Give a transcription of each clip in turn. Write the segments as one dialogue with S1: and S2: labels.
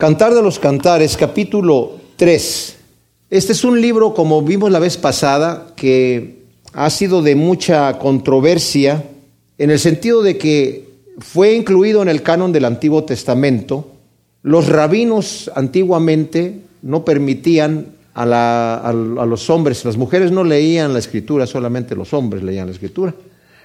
S1: Cantar de los Cantares, capítulo 3. Este es un libro, como vimos la vez pasada, que ha sido de mucha controversia en el sentido de que fue incluido en el canon del Antiguo Testamento. Los rabinos antiguamente no permitían a, a, los hombres, las mujeres no leían la escritura, solamente los hombres leían la escritura.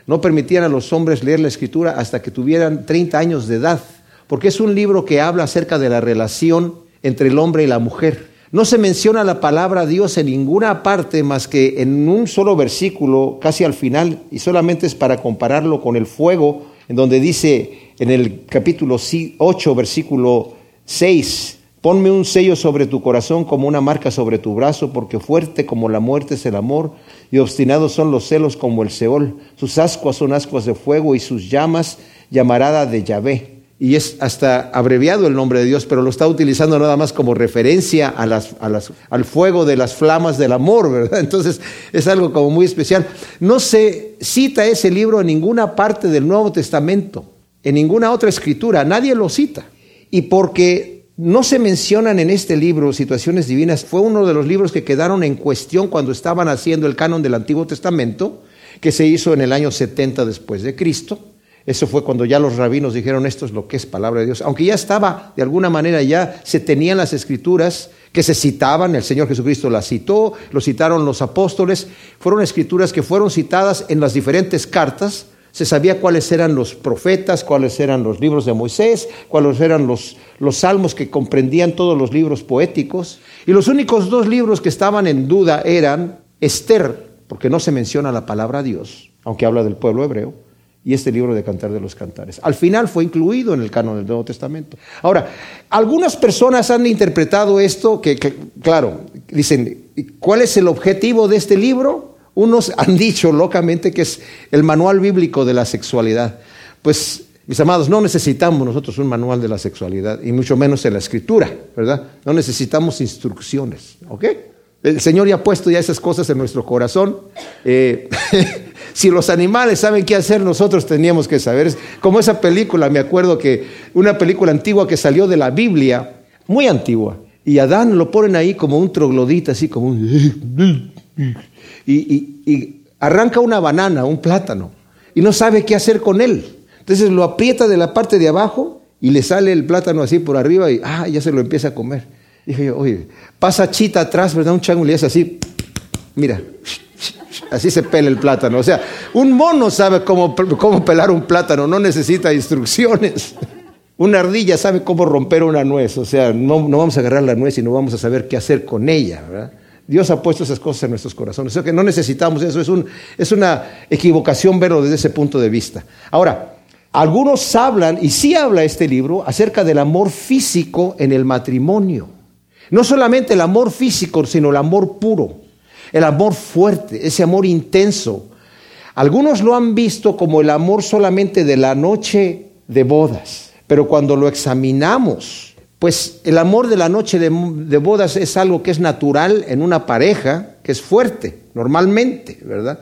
S1: No permitían a los hombres leer la escritura hasta que tuvieran 30 años de edad porque es un libro que habla acerca de la relación entre el hombre y la mujer. No se menciona la palabra Dios en ninguna parte más que en un solo versículo, casi al final, y solamente es para compararlo con el fuego, en donde dice en el capítulo 8, versículo 6, ponme un sello sobre tu corazón como una marca sobre tu brazo, porque fuerte como la muerte es el amor, y obstinados son los celos como el Seol. Sus ascuas son ascuas de fuego, y sus llamas llamarada de Yahvé y es hasta abreviado el nombre de Dios, pero lo está utilizando nada más como referencia al fuego de las flamas del amor, ¿verdad? Entonces es algo como muy especial. No se cita ese libro en ninguna parte del Nuevo Testamento, en ninguna otra escritura, nadie lo cita. Y porque no se mencionan en este libro situaciones divinas, fue uno de los libros que quedaron en cuestión cuando estaban haciendo el canon del Antiguo Testamento, que se hizo en el año 70 después de Cristo eso fue cuando ya los rabinos dijeron esto es lo que es palabra de Dios. Aunque ya estaba, de alguna manera ya se tenían las escrituras que se citaban, el Señor Jesucristo las citó, lo citaron los apóstoles, fueron escrituras que fueron citadas en las diferentes cartas, se sabía cuáles eran los profetas, cuáles eran los libros de Moisés, cuáles eran los, los salmos que comprendían todos los libros poéticos. Y los únicos dos libros que estaban en duda eran Esther, porque no se menciona la palabra Dios, aunque habla del pueblo hebreo, y este libro de Cantar de los Cantares. Al final fue incluido en el canon del Nuevo Testamento. Ahora, algunas personas han interpretado esto, que, claro, dicen, ¿cuál es el objetivo de este libro? Unos han dicho locamente que es el manual bíblico de la sexualidad. Pues, mis amados, no necesitamos nosotros un manual de la sexualidad, y mucho menos en la escritura, ¿verdad? No necesitamos instrucciones, ¿ok? El Señor ya ha puesto ya esas cosas en nuestro corazón. Eh, si los animales saben qué hacer, nosotros teníamos que saber. Como esa película, me acuerdo que una película antigua que salió de la Biblia, muy antigua, y Adán lo ponen ahí como un troglodita, así como un... Y, arranca una banana, un plátano, y no sabe qué hacer con él. Entonces lo aprieta de la parte de abajo y le sale el plátano así por arriba y ah, ya se lo empieza a comer. Dije yo, oye, pasa chita atrás, ¿verdad? Un chango le hace así, mira, Así se pela el plátano. O sea, un mono sabe cómo, cómo pelar un plátano, no necesita instrucciones. Una ardilla sabe cómo romper una nuez. O sea, no, no, vamos a agarrar la nuez y no vamos a saber qué hacer con ella. ¿verdad? Dios ha puesto esas cosas en nuestros corazones. O sea que no necesitamos eso. Es, un, es una equivocación verlo desde ese punto de vista. Ahora, algunos hablan, y sí habla este libro, acerca del amor físico en el matrimonio. No solamente el amor físico, sino el amor puro el amor fuerte, ese amor intenso. Algunos lo han visto como el amor solamente de la noche de bodas, pero cuando lo examinamos, pues el amor de la noche de, bodas es algo que es natural en una pareja, que es fuerte, normalmente, ¿verdad?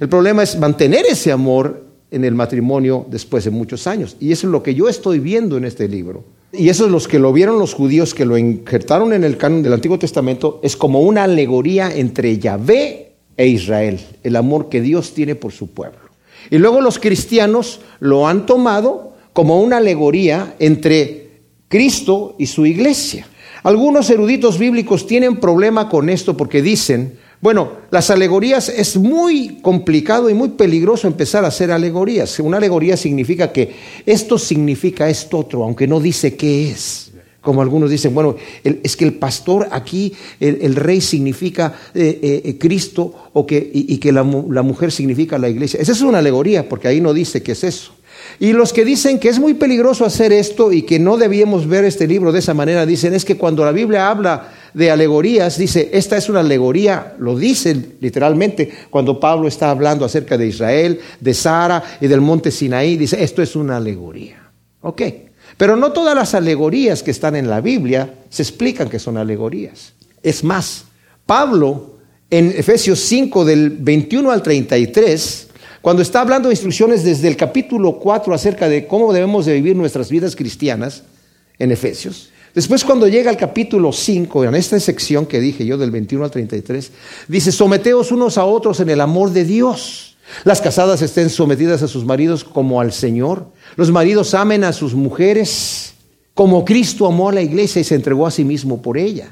S1: El problema es mantener ese amor en el matrimonio después de muchos años. Y eso es lo que yo estoy viendo en este libro. Y eso es los que lo vieron los judíos, que lo injertaron en el canon del Antiguo Testamento, es como una alegoría entre Yahvé e Israel, el amor que Dios tiene por su pueblo. Y luego los cristianos lo han tomado como una alegoría entre Cristo y su iglesia. Algunos eruditos bíblicos tienen problema con esto porque dicen, bueno, las alegorías es muy complicado y muy peligroso empezar a hacer alegorías. Una alegoría significa que esto significa esto otro, aunque no dice qué es. Como algunos dicen, bueno, es que el pastor aquí, el, rey significa eh, eh, eh, Cristo o que, y, que la, la mujer significa la iglesia. Esa es una alegoría, porque ahí no dice qué es eso. Y los que dicen que es muy peligroso hacer esto y que no debíamos ver este libro de esa manera, dicen es que cuando la Biblia habla de alegorías, dice, esta es una alegoría, lo dice literalmente cuando Pablo está hablando acerca de Israel, de Sara y del monte Sinaí, dice, esto es una alegoría. Ok, pero no todas las alegorías que están en la Biblia se explican que son alegorías. Es más, Pablo en Efesios 5 del 21 al 33, cuando está hablando de instrucciones desde el capítulo 4 acerca de cómo debemos de vivir nuestras vidas cristianas, en Efesios, Después cuando llega al capítulo 5, en esta sección que dije yo del 21 al 33, dice, someteos unos a otros en el amor de Dios. Las casadas estén sometidas a sus maridos como al Señor. Los maridos amen a sus mujeres como Cristo amó a la iglesia y se entregó a sí mismo por ella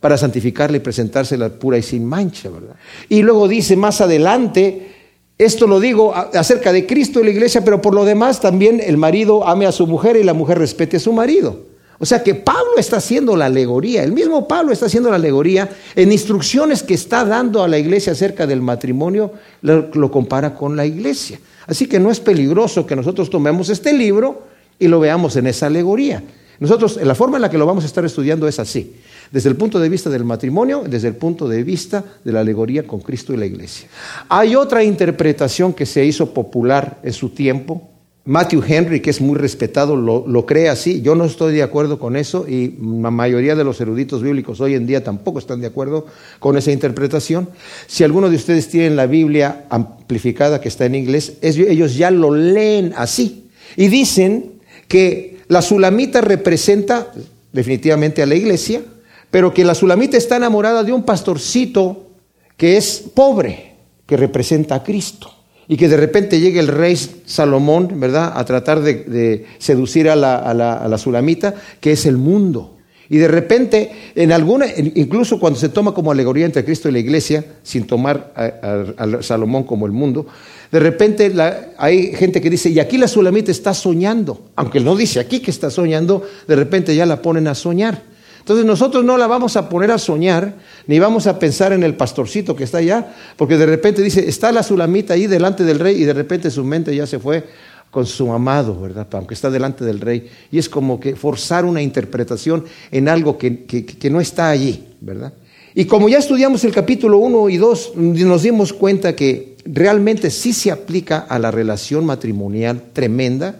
S1: para santificarla y presentársela pura y sin mancha, ¿verdad? Y luego dice más adelante, esto lo digo acerca de Cristo y la iglesia, pero por lo demás también el marido ame a su mujer y la mujer respete a su marido. O sea que Pablo está haciendo la alegoría, el mismo Pablo está haciendo la alegoría en instrucciones que está dando a la iglesia acerca del matrimonio, lo, compara con la iglesia. Así que no es peligroso que nosotros tomemos este libro y lo veamos en esa alegoría. Nosotros, la forma en la que lo vamos a estar estudiando es así, desde el punto de vista del matrimonio, desde el punto de vista de la alegoría con Cristo y la iglesia. Hay otra interpretación que se hizo popular en su tiempo, Matthew Henry, que es muy respetado, lo, cree así. Yo no estoy de acuerdo con eso y la mayoría de los eruditos bíblicos hoy en día tampoco están de acuerdo con esa interpretación. Si alguno de ustedes tiene la Biblia amplificada que está en inglés, ellos ya lo leen así y dicen que la sulamita representa definitivamente a la iglesia, pero que la sulamita está enamorada de un pastorcito que es pobre, que representa a Cristo y que de repente llegue el rey Salomón, ¿verdad?, a tratar de, seducir a la, a, la, sulamita, que es el mundo. Y de repente, en alguna, incluso cuando se toma como alegoría entre Cristo y la iglesia, sin tomar a, Salomón como el mundo, de repente hay gente que dice, y aquí la sulamita está soñando, aunque no dice aquí que está soñando, de repente ya la ponen a soñar. Entonces nosotros no la vamos a poner a soñar, ni vamos a pensar en el pastorcito que está allá, porque de repente dice, está la sulamita ahí delante del rey y de repente su mente ya se fue con su amado, ¿verdad? Aunque está delante del rey. Y es como que forzar una interpretación en algo que, que no está allí, ¿verdad? Y como ya estudiamos el capítulo 1 y 2, nos dimos cuenta que realmente sí se aplica a la relación matrimonial tremenda,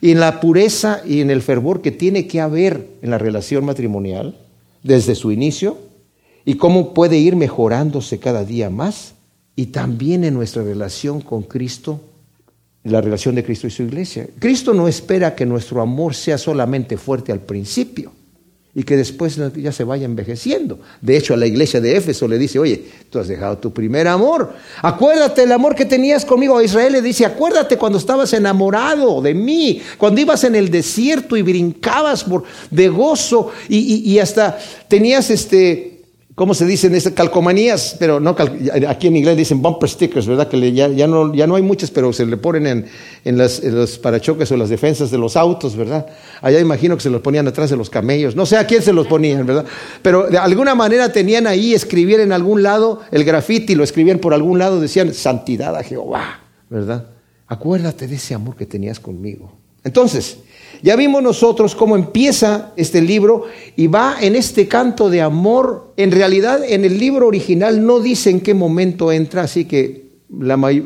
S1: y en la pureza y en el fervor que tiene que haber en la relación matrimonial desde su inicio y cómo puede ir mejorándose cada día más y también en nuestra relación con Cristo, la relación de Cristo y su iglesia. Cristo no espera que nuestro amor sea solamente fuerte al principio y que después ya se vaya envejeciendo. De hecho, a la iglesia de Éfeso le dice, oye, tú has dejado tu primer amor. Acuérdate el amor que tenías conmigo. A Israel le dice, acuérdate cuando estabas enamorado de mí, cuando ibas en el desierto y brincabas por, de gozo y, y hasta tenías este ¿cómo se dicen? calcomanías, pero no, aquí en inglés dicen bumper stickers, ¿verdad? Que ya, no, ya no hay muchas, pero se le ponen en, en, los parachoques o las defensas de los autos, ¿verdad? Allá imagino que se los ponían atrás de los camellos, no sé a quién se los ponían, ¿verdad? Pero de alguna manera tenían ahí, escribir en algún lado el grafiti, lo escribían por algún lado, decían, santidad a Jehová, ¿verdad? Acuérdate de ese amor que tenías conmigo. Entonces, ya vimos nosotros cómo empieza este libro y va en este canto de amor. En realidad, en el libro original no dice en qué momento entra, así que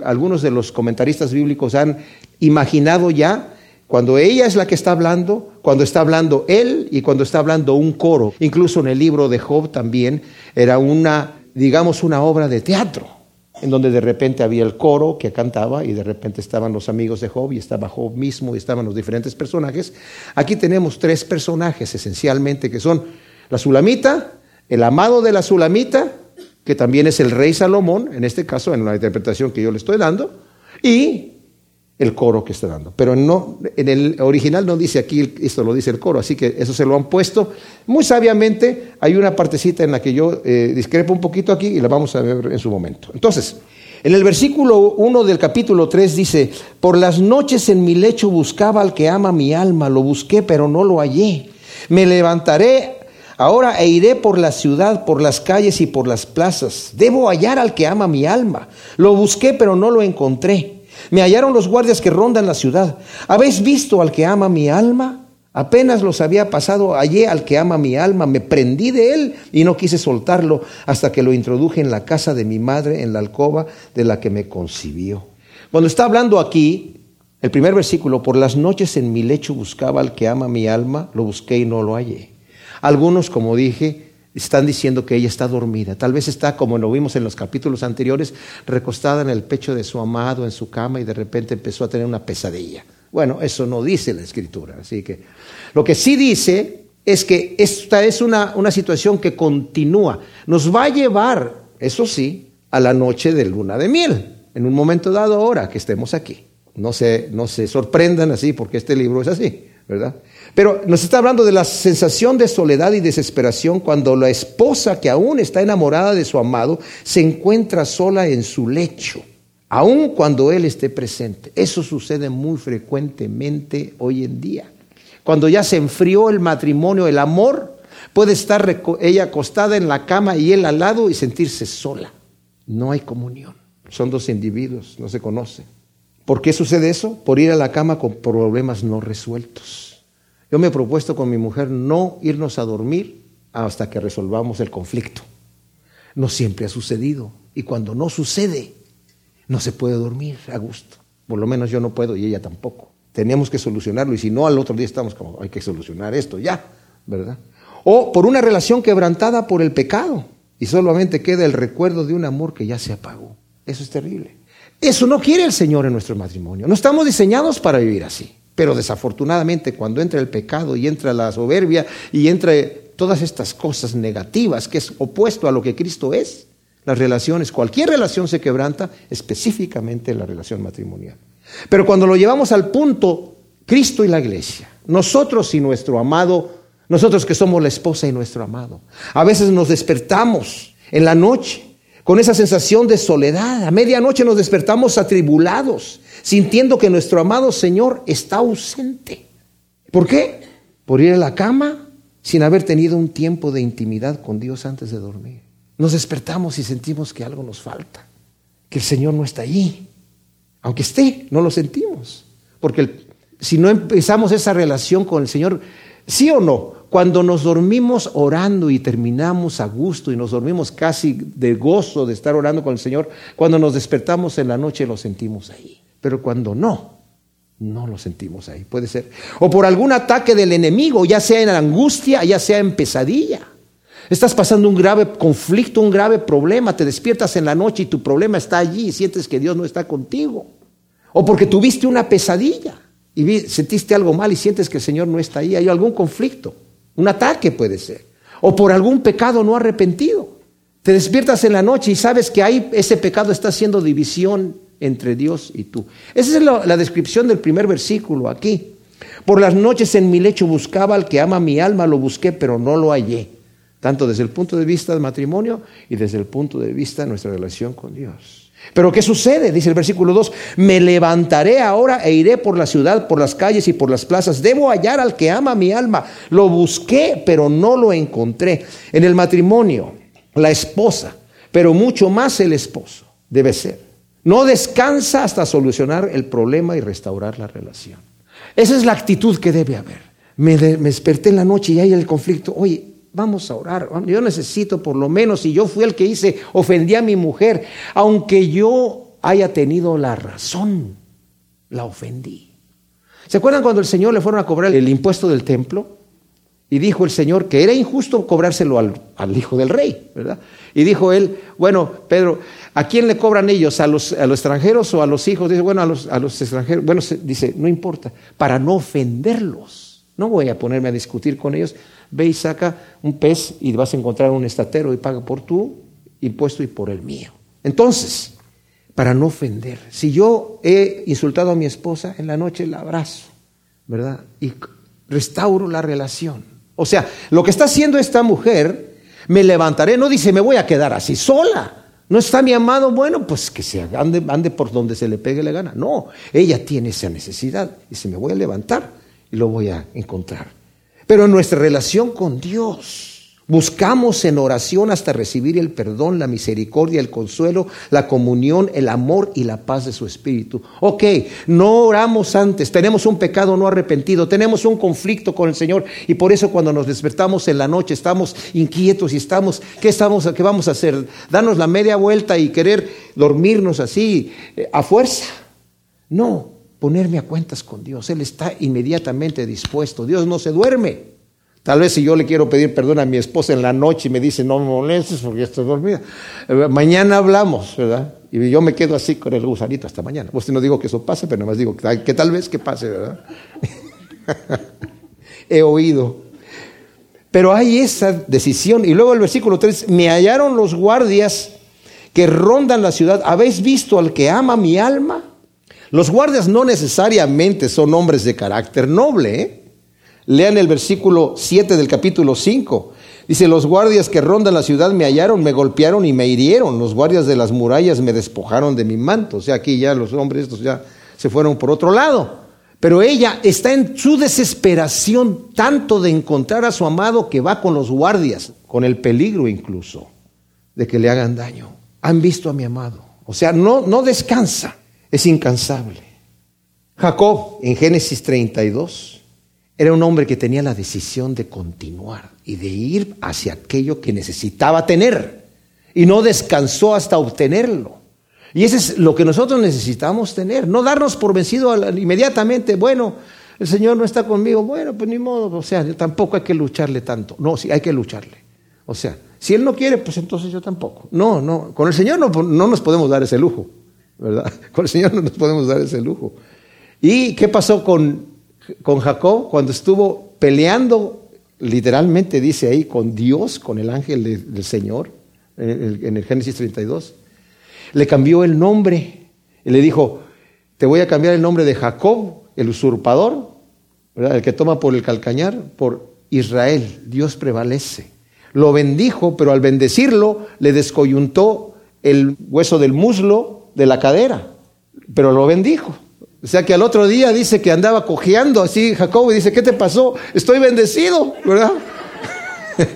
S1: algunos de los comentaristas bíblicos han imaginado ya cuando ella es la que está hablando, cuando está hablando él y cuando está hablando un coro. Incluso en el libro de Job también era una, digamos, una obra de teatro en donde de repente había el coro que cantaba y de repente estaban los amigos de Job y estaba Job mismo y estaban los diferentes personajes. Aquí tenemos tres personajes esencialmente que son la Sulamita, el amado de la Sulamita, que también es el rey Salomón, en este caso en la interpretación que yo le estoy dando, y el coro que está dando. Pero no, en el original no dice aquí, esto lo dice el coro, así que eso se lo han puesto. Muy sabiamente hay una partecita en la que yo eh, discrepo un poquito aquí y la vamos a ver en su momento. Entonces, en el versículo 1 del capítulo 3 dice, por las noches en mi lecho buscaba al que ama mi alma, lo busqué pero no lo hallé. Me levantaré ahora e iré por la ciudad, por las calles y por las plazas. Debo hallar al que ama mi alma. Lo busqué pero no lo encontré. Me hallaron los guardias que rondan la ciudad. ¿Habéis visto al que ama mi alma? Apenas los había pasado, hallé al que ama mi alma, me prendí de él y no quise soltarlo hasta que lo introduje en la casa de mi madre, en la alcoba de la que me concibió. Cuando está hablando aquí, el primer versículo, por las noches en mi lecho buscaba al que ama mi alma, lo busqué y no lo hallé. Algunos, como dije, están diciendo que ella está dormida. Tal vez está, como lo vimos en los capítulos anteriores, recostada en el pecho de su amado, en su cama, y de repente empezó a tener una pesadilla. Bueno, eso no dice la escritura. Así que lo que sí dice es que esta es una, una situación que continúa. Nos va a llevar, eso sí, a la noche de luna de miel, en un momento dado ahora que estemos aquí. No se, no se sorprendan así porque este libro es así, ¿verdad? Pero nos está hablando de la sensación de soledad y desesperación cuando la esposa que aún está enamorada de su amado se encuentra sola en su lecho, aun cuando él esté presente. Eso sucede muy frecuentemente hoy en día. Cuando ya se enfrió el matrimonio, el amor, puede estar ella acostada en la cama y él al lado y sentirse sola. No hay comunión. Son dos individuos, no se conocen. ¿Por qué sucede eso? Por ir a la cama con problemas no resueltos. Yo me he propuesto con mi mujer no irnos a dormir hasta que resolvamos el conflicto. No siempre ha sucedido. Y cuando no sucede, no se puede dormir a gusto. Por lo menos yo no puedo y ella tampoco. Tenemos que solucionarlo y si no, al otro día estamos como, hay que solucionar esto ya, ¿verdad? O por una relación quebrantada por el pecado y solamente queda el recuerdo de un amor que ya se apagó. Eso es terrible. Eso no quiere el Señor en nuestro matrimonio. No estamos diseñados para vivir así. Pero desafortunadamente cuando entra el pecado y entra la soberbia y entra todas estas cosas negativas que es opuesto a lo que Cristo es, las relaciones, cualquier relación se quebranta, específicamente la relación matrimonial. Pero cuando lo llevamos al punto, Cristo y la iglesia, nosotros y nuestro amado, nosotros que somos la esposa y nuestro amado, a veces nos despertamos en la noche con esa sensación de soledad. A medianoche nos despertamos atribulados, sintiendo que nuestro amado Señor está ausente. ¿Por qué? Por ir a la cama sin haber tenido un tiempo de intimidad con Dios antes de dormir. Nos despertamos y sentimos que algo nos falta, que el Señor no está allí. Aunque esté, no lo sentimos. Porque si no empezamos esa relación con el Señor, sí o no, cuando nos dormimos orando y terminamos a gusto y nos dormimos casi de gozo de estar orando con el Señor, cuando nos despertamos en la noche lo sentimos ahí. Pero cuando no, no lo sentimos ahí. Puede ser. O por algún ataque del enemigo, ya sea en angustia, ya sea en pesadilla. Estás pasando un grave conflicto, un grave problema, te despiertas en la noche y tu problema está allí y sientes que Dios no está contigo. O porque tuviste una pesadilla y sentiste algo mal y sientes que el Señor no está ahí. Hay algún conflicto. Un ataque puede ser. O por algún pecado no arrepentido. Te despiertas en la noche y sabes que ahí ese pecado está haciendo división entre Dios y tú. Esa es la, descripción del primer versículo aquí. Por las noches en mi lecho buscaba al que ama mi alma, lo busqué, pero no lo hallé. Tanto desde el punto de vista del matrimonio y desde el punto de vista de nuestra relación con Dios. Pero ¿qué sucede? Dice el versículo 2, me levantaré ahora e iré por la ciudad, por las calles y por las plazas. Debo hallar al que ama mi alma. Lo busqué, pero no lo encontré. En el matrimonio, la esposa, pero mucho más el esposo, debe ser. No descansa hasta solucionar el problema y restaurar la relación. Esa es la actitud que debe haber. Me, desperté en la noche y hay el conflicto. Oye, Vamos a orar. Yo necesito por lo menos, si yo fui el que hice, ofendí a mi mujer, aunque yo haya tenido la razón, la ofendí. ¿Se acuerdan cuando el Señor le fueron a cobrar el impuesto del templo? Y dijo el Señor que era injusto cobrárselo al, hijo del rey, ¿verdad? Y dijo él, bueno, Pedro, ¿a quién le cobran ellos? ¿A los, a los extranjeros o a los hijos? Dice, bueno, a los, a los extranjeros. Bueno, dice, no importa, para no ofenderlos. No voy a ponerme a discutir con ellos, ve y saca un pez y vas a encontrar un estatero y paga por tu impuesto y por el mío. Entonces, para no ofender, si yo he insultado a mi esposa, en la noche la abrazo, ¿verdad? Y restauro la relación. O sea, lo que está haciendo esta mujer, me levantaré, no dice, me voy a quedar así sola. No está mi amado, bueno, pues que se ande, ande por donde se le pegue la gana. No, ella tiene esa necesidad. se me voy a levantar y lo voy a encontrar. Pero en nuestra relación con Dios, buscamos en oración hasta recibir el perdón, la misericordia, el consuelo, la comunión, el amor y la paz de su Espíritu. Ok, no oramos antes, tenemos un pecado no arrepentido, tenemos un conflicto con el Señor y por eso cuando nos despertamos en la noche estamos inquietos y estamos, ¿qué, estamos, qué vamos a hacer? Darnos la media vuelta y querer dormirnos así eh, a fuerza. No, ponerme a cuentas con Dios. Él está inmediatamente dispuesto. Dios no se duerme. Tal vez si yo le quiero pedir perdón a mi esposa en la noche y me dice, no me molestes porque estoy dormida. Eh, mañana hablamos, ¿verdad? Y yo me quedo así con el gusanito hasta mañana. Pues no digo que eso pase, pero más digo que tal vez que pase, ¿verdad? He oído. Pero hay esa decisión. Y luego el versículo 3, me hallaron los guardias que rondan la ciudad. ¿Habéis visto al que ama mi alma? Los guardias no necesariamente son hombres de carácter noble. ¿eh? Lean el versículo 7 del capítulo 5. Dice, los guardias que rondan la ciudad me hallaron, me golpearon y me hirieron. Los guardias de las murallas me despojaron de mi manto. O sea, aquí ya los hombres estos ya se fueron por otro lado. Pero ella está en su desesperación tanto de encontrar a su amado que va con los guardias, con el peligro incluso de que le hagan daño. Han visto a mi amado. O sea, no, no descansa, es incansable. Jacob en Génesis 32 era un hombre que tenía la decisión de continuar y de ir hacia aquello que necesitaba tener y no descansó hasta obtenerlo. Y eso es lo que nosotros necesitamos tener, no darnos por vencido inmediatamente, bueno, el Señor no está conmigo, bueno, pues ni modo, o sea, tampoco hay que lucharle tanto, no, sí, hay que lucharle. O sea, si Él no quiere, pues entonces yo tampoco. No, no, con el Señor no, no nos podemos dar ese lujo, ¿verdad? Con el Señor no nos podemos dar ese lujo. ¿Y qué pasó con, con Jacob cuando estuvo peleando, literalmente dice ahí, con Dios, con el ángel del Señor, en el, Génesis 32? le cambió el nombre y le dijo, te voy a cambiar el nombre de Jacob, el usurpador, el que toma por el calcañar, por Israel, Dios prevalece. Lo bendijo, pero al bendecirlo le descoyuntó el hueso del muslo de la cadera, pero lo bendijo. O sea que al otro día dice que andaba cojeando así Jacob y dice, ¿qué te pasó? Estoy bendecido, ¿verdad?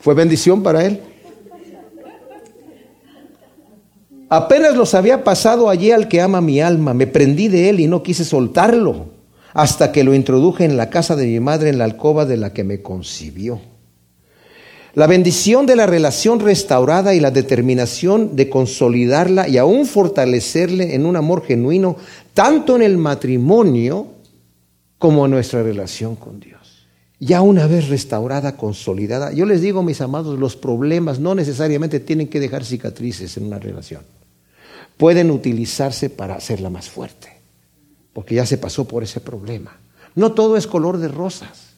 S1: Fue bendición para él. Apenas los había pasado allí al que ama mi alma, me prendí de él y no quise soltarlo, hasta que lo introduje en la casa de mi madre, en la alcoba de la que me concibió. La bendición de la relación restaurada y la determinación de consolidarla y aún fortalecerle en un amor genuino, tanto en el matrimonio como en nuestra relación con Dios. Ya una vez restaurada, consolidada, yo les digo, mis amados, los problemas no necesariamente tienen que dejar cicatrices en una relación pueden utilizarse para hacerla más fuerte, porque ya se pasó por ese problema. No todo es color de rosas,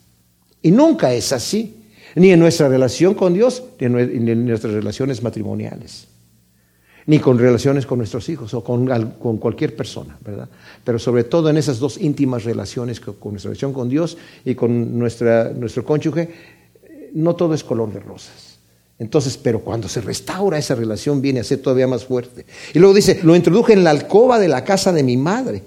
S1: y nunca es así, ni en nuestra relación con Dios, ni en nuestras relaciones matrimoniales, ni con relaciones con nuestros hijos o con, cualquier persona, ¿verdad? Pero sobre todo en esas dos íntimas relaciones con nuestra relación con Dios y con nuestra, nuestro cónyuge, no todo es color de rosas. Entonces, pero cuando se restaura esa relación viene a ser todavía más fuerte. Y luego dice, lo introduje en la alcoba de la casa de mi madre.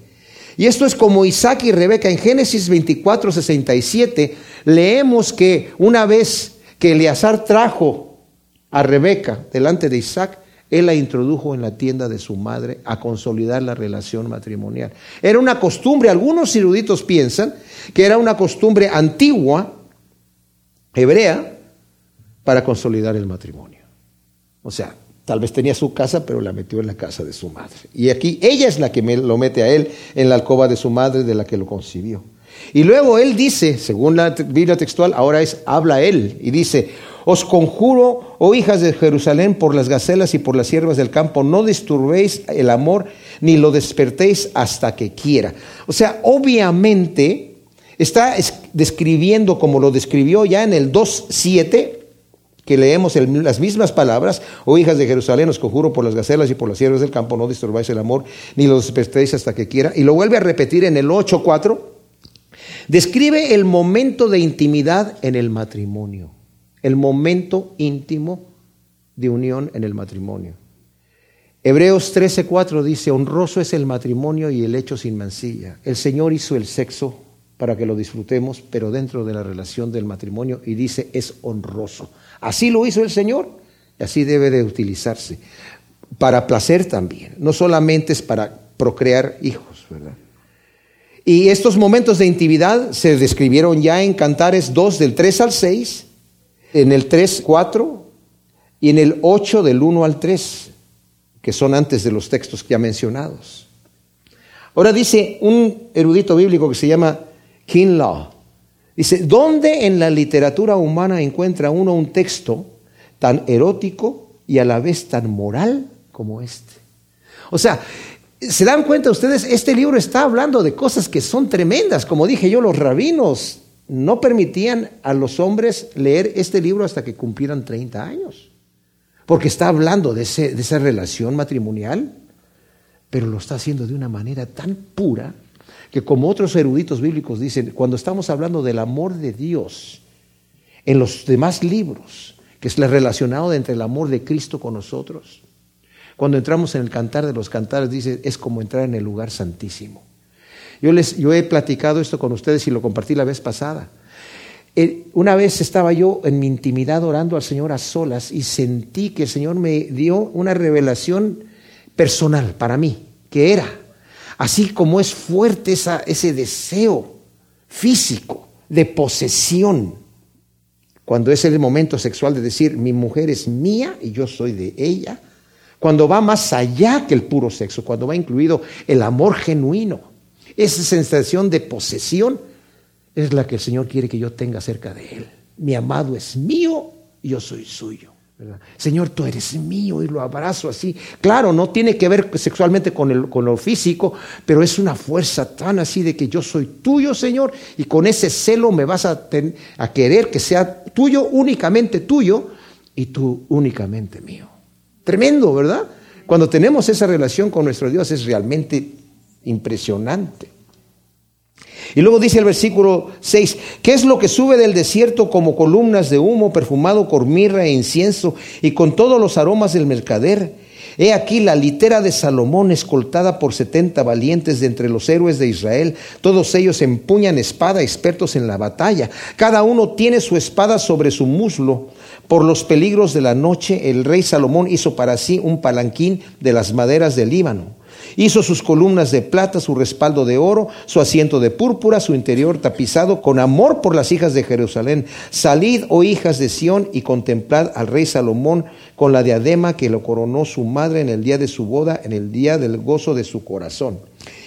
S1: Y esto es como Isaac y Rebeca. En Génesis 24, 67 leemos que una vez que Eleazar trajo a Rebeca delante de Isaac, él la introdujo en la tienda de su madre a consolidar la relación matrimonial. Era una costumbre, algunos eruditos piensan que era una costumbre antigua, hebrea, para consolidar el matrimonio. O sea, tal vez tenía su casa, pero la metió en la casa de su madre. Y aquí ella es la que lo mete a él en la alcoba de su madre, de la que lo concibió. Y luego él dice, según la Biblia textual, ahora es, habla él, y dice, os conjuro, oh hijas de Jerusalén, por las gacelas y por las siervas del campo, no disturbéis el amor, ni lo despertéis hasta que quiera. O sea, obviamente está describiendo como lo describió ya en el 2.7, que leemos las mismas palabras, oh hijas de Jerusalén, os conjuro por las gacelas y por las siervas del campo, no disturbáis el amor, ni lo despertéis hasta que quiera. Y lo vuelve a repetir en el 8.4. Describe el momento de intimidad en el matrimonio, el momento íntimo de unión en el matrimonio. Hebreos 13.4 dice, honroso es el matrimonio y el hecho sin mancilla. El Señor hizo el sexo para que lo disfrutemos, pero dentro de la relación del matrimonio, y dice, es honroso. Así lo hizo el Señor y así debe de utilizarse. Para placer también, no solamente es para procrear hijos, ¿verdad? Y estos momentos de intimidad se describieron ya en Cantares 2 del 3 al 6, en el 3, 4 y en el 8 del 1 al 3, que son antes de los textos ya mencionados. Ahora dice un erudito bíblico que se llama Kinlaw, Dice, ¿dónde en la literatura humana encuentra uno un texto tan erótico y a la vez tan moral como este? O sea, ¿se dan cuenta ustedes? Este libro está hablando de cosas que son tremendas. Como dije yo, los rabinos no permitían a los hombres leer este libro hasta que cumplieran 30 años, porque está hablando de, de esa relación matrimonial, pero lo está haciendo de una manera tan pura que como otros eruditos bíblicos dicen, cuando estamos hablando del amor de Dios en los demás libros, que es relacionado entre el amor de Cristo con nosotros, cuando entramos en el cantar de los cantares, dice, es como entrar en el lugar santísimo. Yo, les, yo he platicado esto con ustedes y lo compartí la vez pasada. Eh, una vez estaba yo en mi intimidad orando al Señor a solas y sentí que el Señor me dio una revelación personal para mí, que era, así como es fuerte ese deseo físico de posesión, cuando es el momento sexual de decir, mi mujer es mía y yo soy de ella, cuando va más allá que el puro sexo, cuando va incluido el amor genuino, esa sensación de posesión es la que el Señor quiere que yo tenga cerca de Él. Mi amado es mío, yo soy suyo. Señor, tú eres mío y lo abrazo así. Claro, no tiene que ver sexualmente con, con lo físico, pero es una fuerza tan así de que yo soy tuyo, Señor, y con ese celo me vas a, a querer que sea tuyo, únicamente tuyo, y tú únicamente mío. Tremendo, ¿verdad? Cuando tenemos esa relación con nuestro Dios es realmente Impresionante. Y luego dice el versículo 6, ¿qué es lo que sube del desierto como columnas de humo perfumado con mirra e incienso y con todos los aromas del mercader? He aquí la litera de Salomón escoltada por setenta valientes de entre los héroes de Israel. Todos ellos empuñan espada, expertos en la batalla. Cada uno tiene su espada sobre su muslo. Por los peligros de la noche, el rey Salomón hizo para sí un palanquín de las maderas del Líbano. Hizo sus columnas de plata, su respaldo de oro, su asiento de púrpura, su interior tapizado con amor por las hijas de Jerusalén. Salid, oh hijas de Sión, y contemplad al rey Salomón con la diadema que lo coronó su madre en el día de su boda, en el día del gozo de su corazón.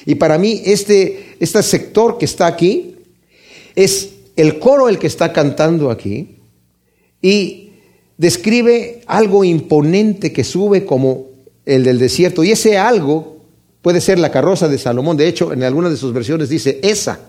S1: Y para mí este, este sector que está aquí es el coro el que está cantando aquí y describe algo imponente que sube como el del desierto. Y ese algo Puede ser la carroza de Salomón. De hecho, en algunas de sus versiones dice esa,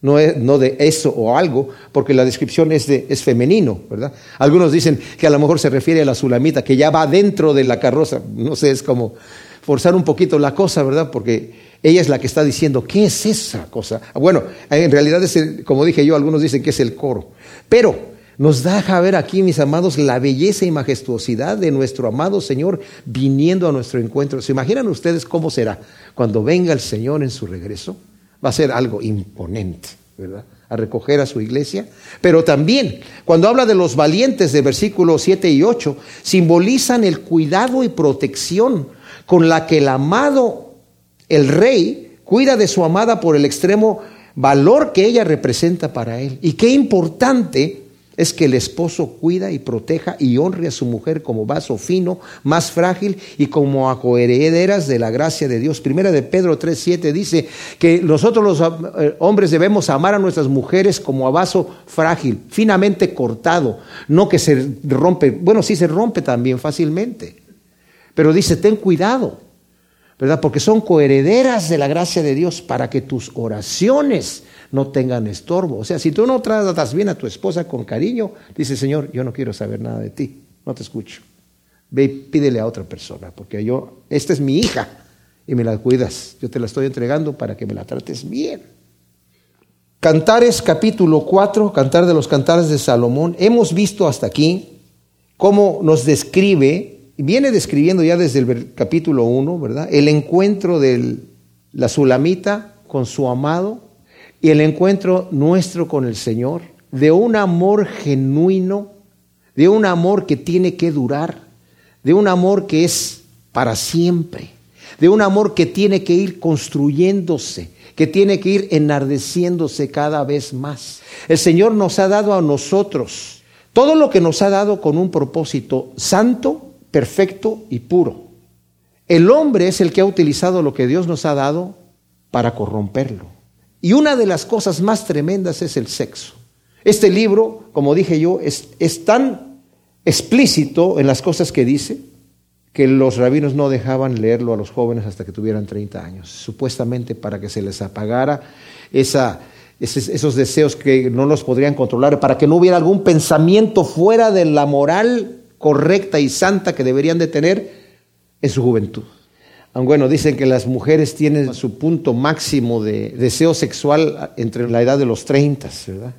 S1: no, es, no de eso o algo, porque la descripción es, de, es femenino, ¿verdad? Algunos dicen que a lo mejor se refiere a la sulamita, que ya va dentro de la carroza. No sé, es como forzar un poquito la cosa, ¿verdad? Porque ella es la que está diciendo, ¿qué es esa cosa? Bueno, en realidad, es como dije yo, algunos dicen que es el coro. Pero nos deja ver aquí, mis amados, la belleza y majestuosidad de nuestro amado Señor viniendo a nuestro encuentro. ¿Se imaginan ustedes cómo será cuando venga el Señor en su regreso? Va a ser algo imponente, ¿verdad? A recoger a su iglesia. Pero también, cuando habla de los valientes de versículos 7 y 8, simbolizan el cuidado y protección con la que el amado, el rey, cuida de su amada por el extremo valor que ella representa para él. Y qué importante es que el esposo cuida y proteja y honre a su mujer como vaso fino, más frágil y como acoherederas de la gracia de Dios. Primera de Pedro 3:7 dice que nosotros los eh, hombres debemos amar a nuestras mujeres como a vaso frágil, finamente cortado, no que se rompe, bueno, sí se rompe también fácilmente. Pero dice, ten cuidado, ¿verdad? Porque son coherederas de la gracia de Dios para que tus oraciones no tengan estorbo. O sea, si tú no tratas bien a tu esposa con cariño, dice, Señor, yo no quiero saber nada de ti, no te escucho. Ve y pídele a otra persona, porque yo, esta es mi hija y me la cuidas. Yo te la estoy entregando para que me la trates bien. Cantares capítulo 4, Cantar de los Cantares de Salomón. Hemos visto hasta aquí cómo nos describe, viene describiendo ya desde el capítulo 1, ¿verdad? El encuentro de la Sulamita con su amado, y el encuentro nuestro con el Señor, de un amor genuino, de un amor que tiene que durar, de un amor que es para siempre, de un amor que tiene que ir construyéndose, que tiene que ir enardeciéndose cada vez más. El Señor nos ha dado a nosotros todo lo que nos ha dado con un propósito santo, perfecto y puro. El hombre es el que ha utilizado lo que Dios nos ha dado para corromperlo. Y una de las cosas más tremendas es el sexo. Este libro, como dije yo, es, es tan explícito en las cosas que dice que los rabinos no dejaban leerlo a los jóvenes hasta que tuvieran 30 años, supuestamente para que se les apagara esa, esos deseos que no los podrían controlar, para que no hubiera algún pensamiento fuera de la moral correcta y santa que deberían de tener en su juventud. Bueno, dicen que las mujeres tienen su punto máximo de deseo sexual entre la edad de los 30, ¿verdad?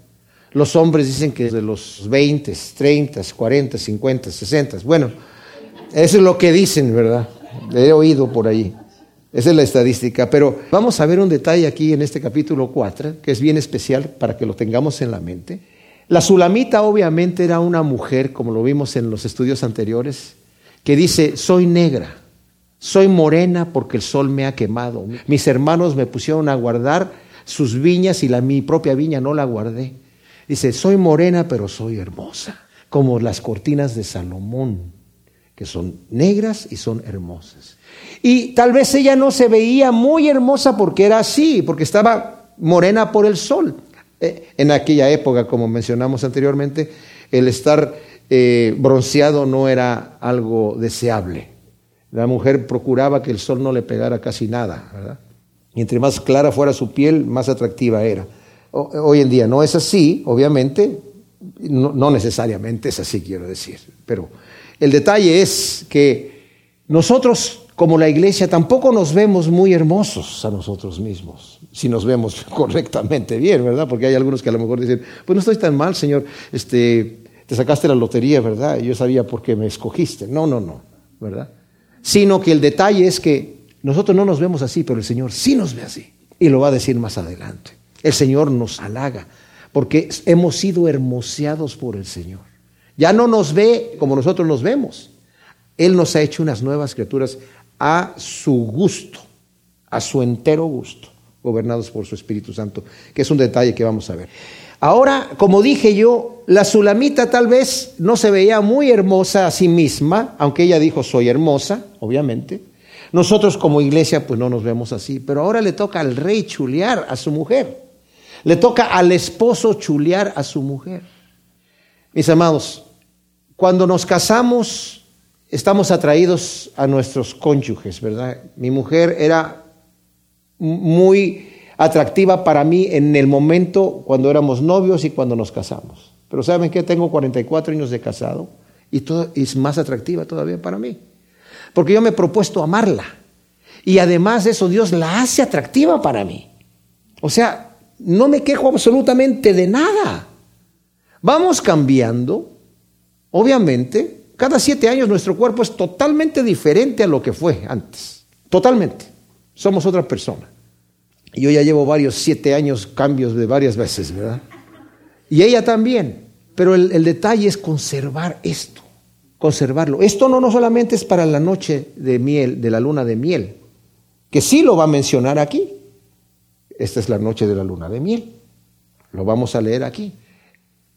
S1: Los hombres dicen que de los 20, 30, 40, 50, 60. Bueno, eso es lo que dicen, ¿verdad? He oído por ahí. Esa es la estadística. Pero vamos a ver un detalle aquí en este capítulo 4, que es bien especial para que lo tengamos en la mente. La Sulamita obviamente era una mujer, como lo vimos en los estudios anteriores, que dice, soy negra, soy morena porque el sol me ha quemado. Mis hermanos me pusieron a guardar sus viñas y la, mi propia viña no la guardé. Dice, soy morena pero soy hermosa, como las cortinas de Salomón, que son negras y son hermosas. Y tal vez ella no se veía muy hermosa porque era así, porque estaba morena por el sol. Eh, en aquella época, como mencionamos anteriormente, el estar eh, bronceado no era algo deseable. La mujer procuraba que el sol no le pegara casi nada, ¿verdad? Y entre más clara fuera su piel, más atractiva era. Hoy en día no es así, obviamente, no, no necesariamente es así, quiero decir, pero el detalle es que nosotros como la iglesia tampoco nos vemos muy hermosos a nosotros mismos, si nos vemos correctamente bien, ¿verdad? Porque hay algunos que a lo mejor dicen, pues no estoy tan mal, Señor, este, te sacaste la lotería, ¿verdad? Yo sabía por qué me escogiste. No, no, no, ¿verdad? Sino que el detalle es que nosotros no nos vemos así, pero el Señor sí nos ve así. Y lo va a decir más adelante. El Señor nos halaga, porque hemos sido hermoseados por el Señor. Ya no nos ve como nosotros nos vemos. Él nos ha hecho unas nuevas criaturas a su gusto, a su entero gusto, gobernados por su Espíritu Santo, que es un detalle que vamos a ver. Ahora, como dije yo, la Sulamita tal vez no se veía muy hermosa a sí misma, aunque ella dijo soy hermosa, obviamente. Nosotros como iglesia pues no nos vemos así, pero ahora le toca al rey chulear a su mujer. Le toca al esposo chulear a su mujer. Mis amados, cuando nos casamos estamos atraídos a nuestros cónyuges, ¿verdad? Mi mujer era muy atractiva para mí en el momento cuando éramos novios y cuando nos casamos. Pero ¿saben qué? Tengo 44 años de casado y todo, es más atractiva todavía para mí. Porque yo me he propuesto amarla. Y además de eso, Dios la hace atractiva para mí. O sea, no me quejo absolutamente de nada. Vamos cambiando, obviamente, cada siete años nuestro cuerpo es totalmente diferente a lo que fue antes. Totalmente. Somos otra persona. Yo ya llevo varios siete años cambios de varias veces, ¿verdad? Y ella también. Pero el, detalle es conservar esto, conservarlo. Esto no, no solamente es para la noche de miel, de la luna de miel, que sí lo va a mencionar aquí. Esta es la noche de la luna de miel. Lo vamos a leer aquí.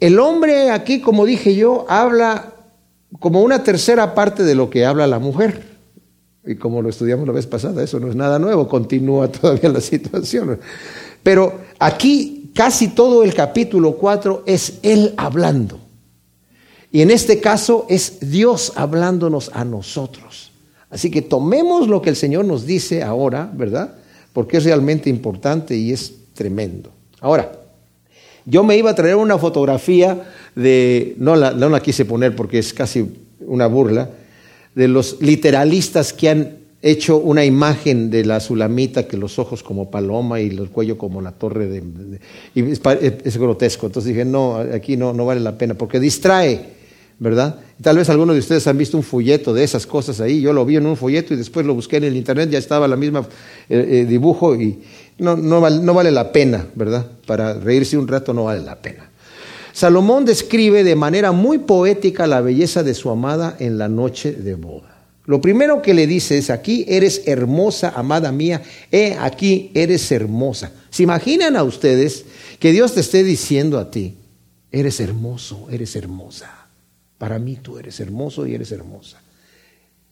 S1: El hombre aquí, como dije yo, habla como una tercera parte de lo que habla la mujer. Y como lo estudiamos la vez pasada, eso no es nada nuevo, continúa todavía la situación. Pero aquí casi todo el capítulo 4 es Él hablando. Y en este caso es Dios hablándonos a nosotros. Así que tomemos lo que el Señor nos dice ahora, ¿verdad? Porque es realmente importante y es tremendo. Ahora, yo me iba a traer una fotografía de, no la, no la quise poner porque es casi una burla, de los literalistas que han hecho una imagen de la sulamita, que los ojos como paloma y el cuello como la torre de... y es, grotesco. Entonces dije, no, aquí no, no vale la pena, porque distrae, ¿verdad? Tal vez algunos de ustedes han visto un folleto de esas cosas ahí. Yo lo vi en un folleto y después lo busqué en el internet, ya estaba la misma eh, eh, dibujo y no, no, no vale la pena, ¿verdad? Para reírse un rato no vale la pena. Salomón describe de manera muy poética la belleza de su amada en la noche de boda. Lo primero que le dice es, aquí eres hermosa, amada mía, he aquí eres hermosa. ¿Se imaginan a ustedes que Dios te esté diciendo a ti, eres hermoso, eres hermosa? Para mí tú eres hermoso y eres hermosa.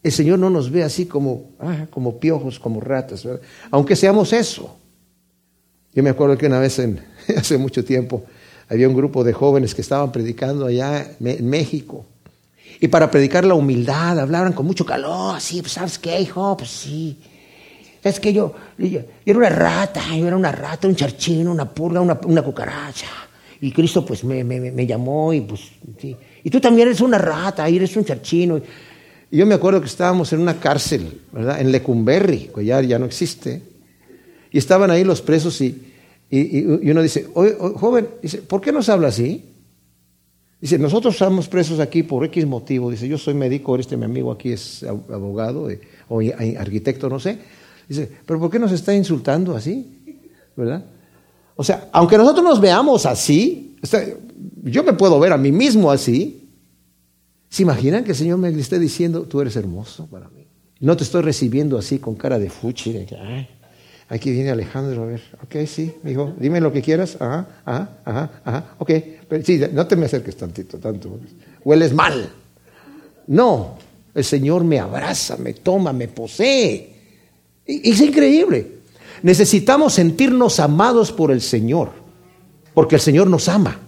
S1: El Señor no nos ve así como, ah, como piojos, como ratas, aunque seamos eso. Yo me acuerdo que una vez, hace mucho tiempo, había un grupo de jóvenes que estaban predicando allá en México. Y para predicar la humildad, hablaban con mucho calor, así, pues, ¿sabes qué, hijo? Pues sí.
S2: es que yo, era una rata, yo era una rata, un charchino, una purga, una, cucaracha. Y Cristo pues me, llamó y pues, sí. Y tú también eres una rata, y eres un charchino. Y yo me acuerdo que estábamos en una cárcel, ¿verdad? En Lecumberri, que ya no existe. Y estaban ahí los presos y, y, uno dice, oye, joven, dice, ¿por qué nos habla así? Dice, nosotros estamos presos aquí por X motivo. Dice, yo soy médico, este mi amigo aquí es abogado eh, o arquitecto, no sé. Dice, pero ¿por qué nos está insultando así? ¿Verdad? O sea, aunque nosotros nos veamos así, yo me puedo ver a mí mismo así. ¿Se imaginan que el Señor me esté diciendo, tú eres hermoso para mí? No te estoy recibiendo así con cara de fuchi, de que, Aquí viene Alejandro, a ver, ok, sí, dijo, dime lo que quieras, ajá, ajá, ajá, ajá, ok, pero sí, no te me acerques tantito, tanto, hueles mal. No, el Señor me abraza, me toma, me posee. Y, es increíble. Necesitamos sentirnos amados por el Señor, porque el Señor nos ama.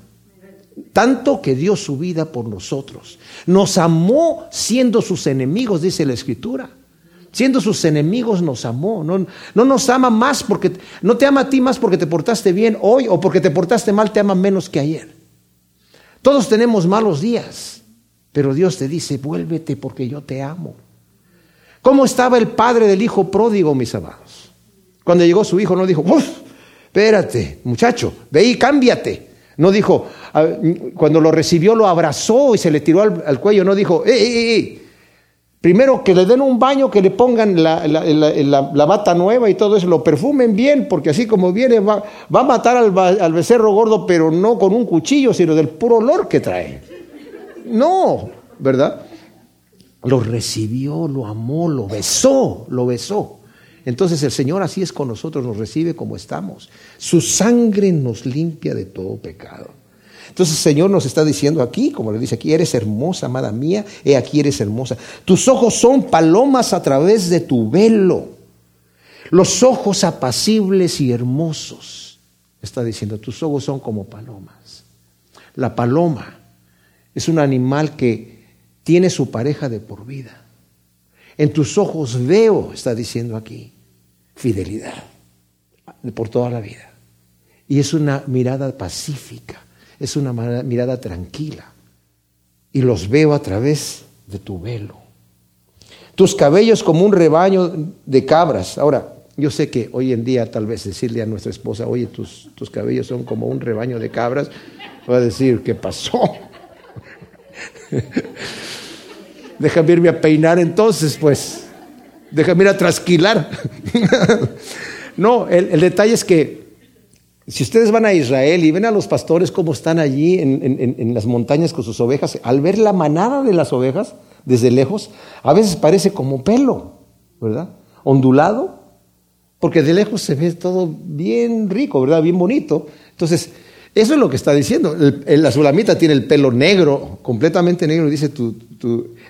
S2: Tanto que dio su vida por nosotros. Nos amó siendo sus enemigos, dice la Escritura. Siendo sus enemigos nos amó. No, no, nos ama más porque, no te ama a ti más porque te portaste bien hoy o porque te portaste mal, te ama menos que ayer. Todos tenemos malos días, pero Dios te dice, vuélvete porque yo te amo. ¿Cómo estaba el padre del hijo pródigo, mis amados? Cuando llegó su hijo no dijo, Uf, espérate, muchacho, ve y cámbiate. No dijo, ah, cuando lo recibió lo abrazó y se le tiró al, cuello, no dijo, ¡eh, eh, eh! Primero que le den un baño, que le pongan la, bata nueva y todo eso, lo perfumen bien, porque así como viene va, a matar al, becerro gordo, pero no con un cuchillo, sino del puro olor que trae. No, ¿verdad? Lo recibió, lo amó, lo besó, lo besó. Entonces el Señor así es con nosotros, nos recibe como estamos. Su sangre nos limpia de todo pecado. Entonces el Señor nos está diciendo aquí, como le dice aquí, eres hermosa, amada mía, he aquí eres hermosa. Tus ojos son palomas a través de tu velo. Los ojos apacibles y hermosos. Está diciendo, tus ojos son como palomas. La paloma es un animal que tiene su pareja de por vida. En tus ojos veo, está diciendo aquí, fidelidad por toda la vida. Y es una mirada pacífica es una mirada tranquila. Y los veo a través de tu velo. Tus cabellos como un rebaño de cabras. Ahora, yo sé que hoy en día tal vez decirle a nuestra esposa, oye, tus, tus cabellos son como un rebaño de cabras, va a decir, ¿qué pasó? Déjame irme a peinar entonces, pues. Déjame ir a trasquilar. no, el detalle es que si ustedes van a Israel y ven a los pastores como están allí en, las montañas con sus ovejas, al ver la manada de las ovejas desde lejos, a veces parece como pelo, ¿verdad? Ondulado, porque de lejos se ve todo bien rico, ¿verdad? Bien bonito. Entonces, eso es lo que está diciendo. La sulamita tiene el pelo negro, completamente negro, y dice, tú,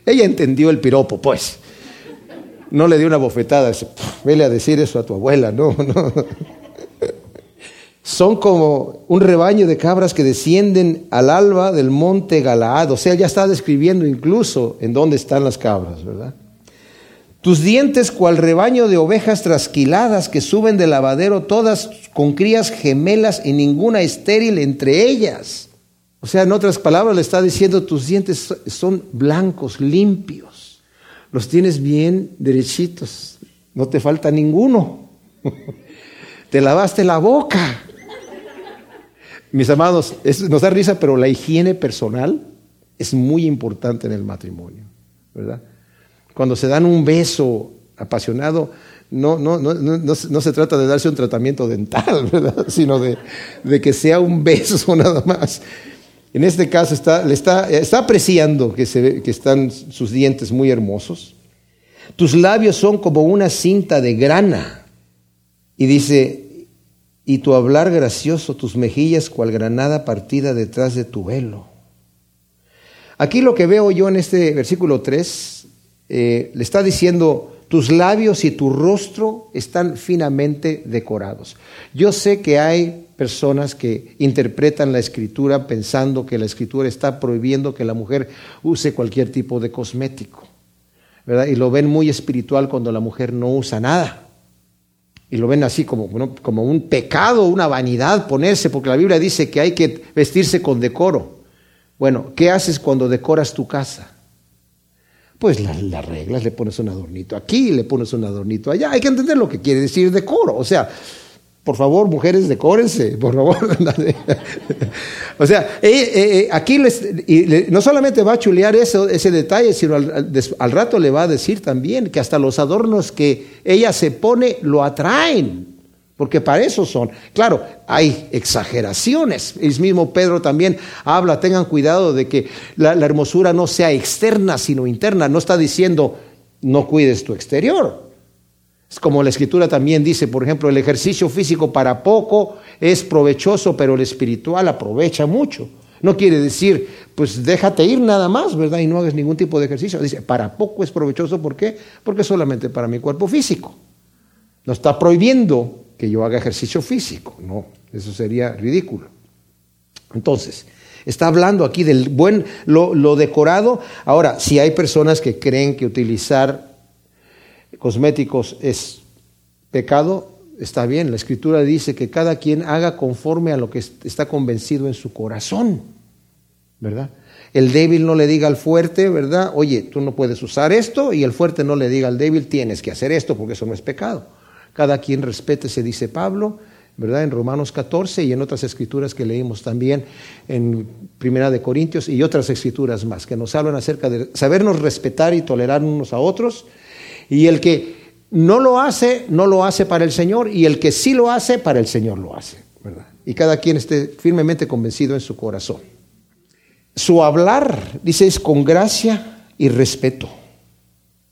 S2: ella entendió el piropo, pues. No le dio una bofetada, dice, vele a decir eso a tu abuela, no, no son como un rebaño de cabras que descienden al alba del monte Galaad. O sea, ya está describiendo incluso en dónde están las cabras, ¿verdad? Tus dientes cual rebaño de ovejas trasquiladas que suben del lavadero, todas con crías gemelas y ninguna estéril entre ellas. O sea, en otras palabras le está diciendo, tus dientes son blancos, limpios. Los tienes bien derechitos. No te falta ninguno. te lavaste la boca. Mis amados, nos da risa, pero la higiene personal es muy importante en el matrimonio, ¿verdad? Cuando se dan un beso apasionado, no, no, no, no, se trata de darse un tratamiento dental, ¿verdad? sino de, que sea un beso nada más. En este caso está, le está, está apreciando que, se, que están sus dientes muy hermosos. Tus labios son como una cinta de grana. Y dice, y tu hablar gracioso, tus mejillas cual granada partida detrás de tu velo. Aquí lo que veo yo en este versículo 3, eh, le está diciendo, tus labios y tu rostro están finamente decorados. Yo sé que hay personas que interpretan la escritura pensando que la escritura está prohibiendo que la mujer use cualquier tipo de cosmético, ¿verdad? Y lo ven muy espiritual cuando la mujer no usa nada.
S1: Y lo ven así como, como un pecado, una vanidad ponerse, porque la Biblia dice que hay que vestirse con decoro. Bueno, ¿qué haces cuando decoras tu casa? Pues las, reglas, le pones un adornito aquí, le pones un adornito allá. Hay que entender lo que quiere decir decoro. O sea, por favor, mujeres, decórense, por favor. o sea, eh, eh, eh, aquí no solamente va a chulear ese detalle, sino al, rato le va a decir también que hasta los adornos que ella se pone lo atraen, porque para eso son. Claro, hay exageraciones. El mismo Pedro también habla, tengan cuidado de que la hermosura no sea externa, sino interna. No está diciendo, no cuides tu exterior. Como la escritura también dice, por ejemplo, el ejercicio físico para poco es provechoso, pero el espiritual aprovecha mucho. No quiere decir, pues déjate ir nada más, ¿verdad? Y no hagas ningún tipo de ejercicio. Dice, para poco es provechoso, ¿por qué? Porque solamente para mi cuerpo físico. No está prohibiendo que yo haga ejercicio físico, no, eso sería ridículo. Entonces, está hablando aquí del buen, lo, lo decorado. Ahora, si hay personas que creen que utilizar cosméticos es pecado, está bien. La escritura dice que cada quien haga conforme a lo que está convencido en su corazón, ¿verdad? El débil no le diga al fuerte, ¿verdad? Oye, tú no puedes usar esto, y el fuerte no le diga al débil, tienes que hacer esto, porque eso no es pecado. Cada quien respete, se dice Pablo, ¿verdad? En Romanos 14 y en otras escrituras que leímos también en Primera de Corintios y otras escrituras más, que nos hablan acerca de sabernos respetar y tolerar unos a otros y el que no lo hace, no lo hace para el Señor, y el que sí lo hace, para el Señor lo hace. ¿verdad? Y cada quien esté firmemente convencido en su corazón. Su hablar, dice, es con gracia y respeto.